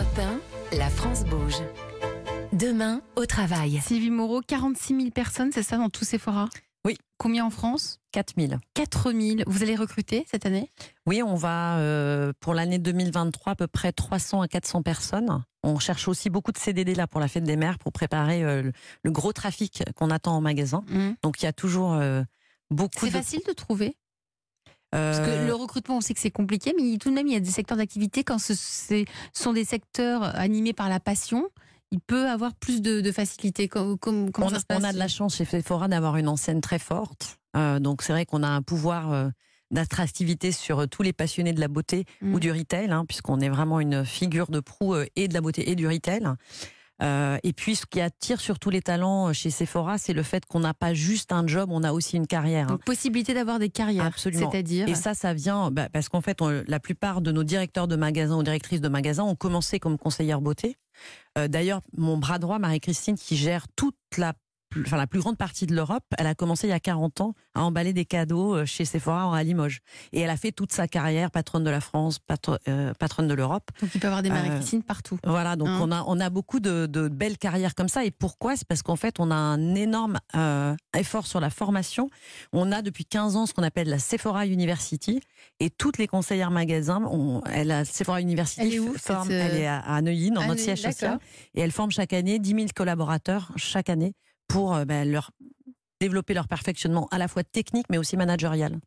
Europe 1, la France bouge. Demain, au travail. Sylvie Moreau, 46 000 personnes, c'est ça, dans tous ces forats? Oui. Combien en France? 4 000. 4 000. Vous allez recruter cette année? Oui, on va, euh, pour l'année 2023, à peu près 300 à 400 personnes. On cherche aussi beaucoup de CDD là pour la fête des mères, pour préparer euh, le, gros trafic qu'on attend en magasin. Mmh. Donc il y a toujours euh, beaucoup C'est de... facile de trouver Parce que Euh, le recrutement, on sait que c'est compliqué, mais tout de même, il y a des secteurs d'activité, quand ce sont des secteurs animés par la passion, il peut avoir plus de, de facilité. Com- com- Comment on, ça a, se passe on a de la chance chez Sephora d'avoir une enseigne très forte. Euh, donc c'est vrai qu'on a un pouvoir euh, d'attractivité sur tous les passionnés de la beauté Mm. ou du retail, hein, puisqu'on est vraiment une figure de proue euh, et de la beauté et du retail. Euh, et puis ce qui attire surtout les talents euh, chez Sephora, c'est le fait qu'on n'a pas juste un job, on a aussi une carrière. hein. Donc, possibilité d'avoir des carrières. Absolument. C'est-à-dire. Et ça, ça vient bah, parce qu'en fait, on- la plupart de nos directeurs de magasins ou directrices de magasins ont commencé comme conseillères beauté. Euh, D'ailleurs, mon bras droit, Marie-Christine, qui gère toute la, plus- enfin, la plus grande partie de l'Europe, elle a commencé il y a 40 ans à emballer des cadeaux euh, chez Sephora à Limoges. Et elle a fait toute sa carrière patronne de la France, patro- euh, patronne de l'Europe. Donc, il peut y avoir des Euh, Marie-Christine partout. Voilà, donc Hein. on, a, on a beaucoup de, de belles carrières comme ça. Et pourquoi? C'est parce qu'en fait, on a un énorme euh, effort sur la formation. On a depuis 15 ans ce qu'on appelle la Sephora University. Et toutes les conseillères magasins, on, elle a Sephora University, Elle est où, forme- cette, euh, elle est à, à Neuilly, dans à notre Neuilly, siège social. Et elle forme chaque année 10 000 collaborateurs chaque année pour euh, ben, leur développer leur perfectionnement à la fois technique mais aussi managérial.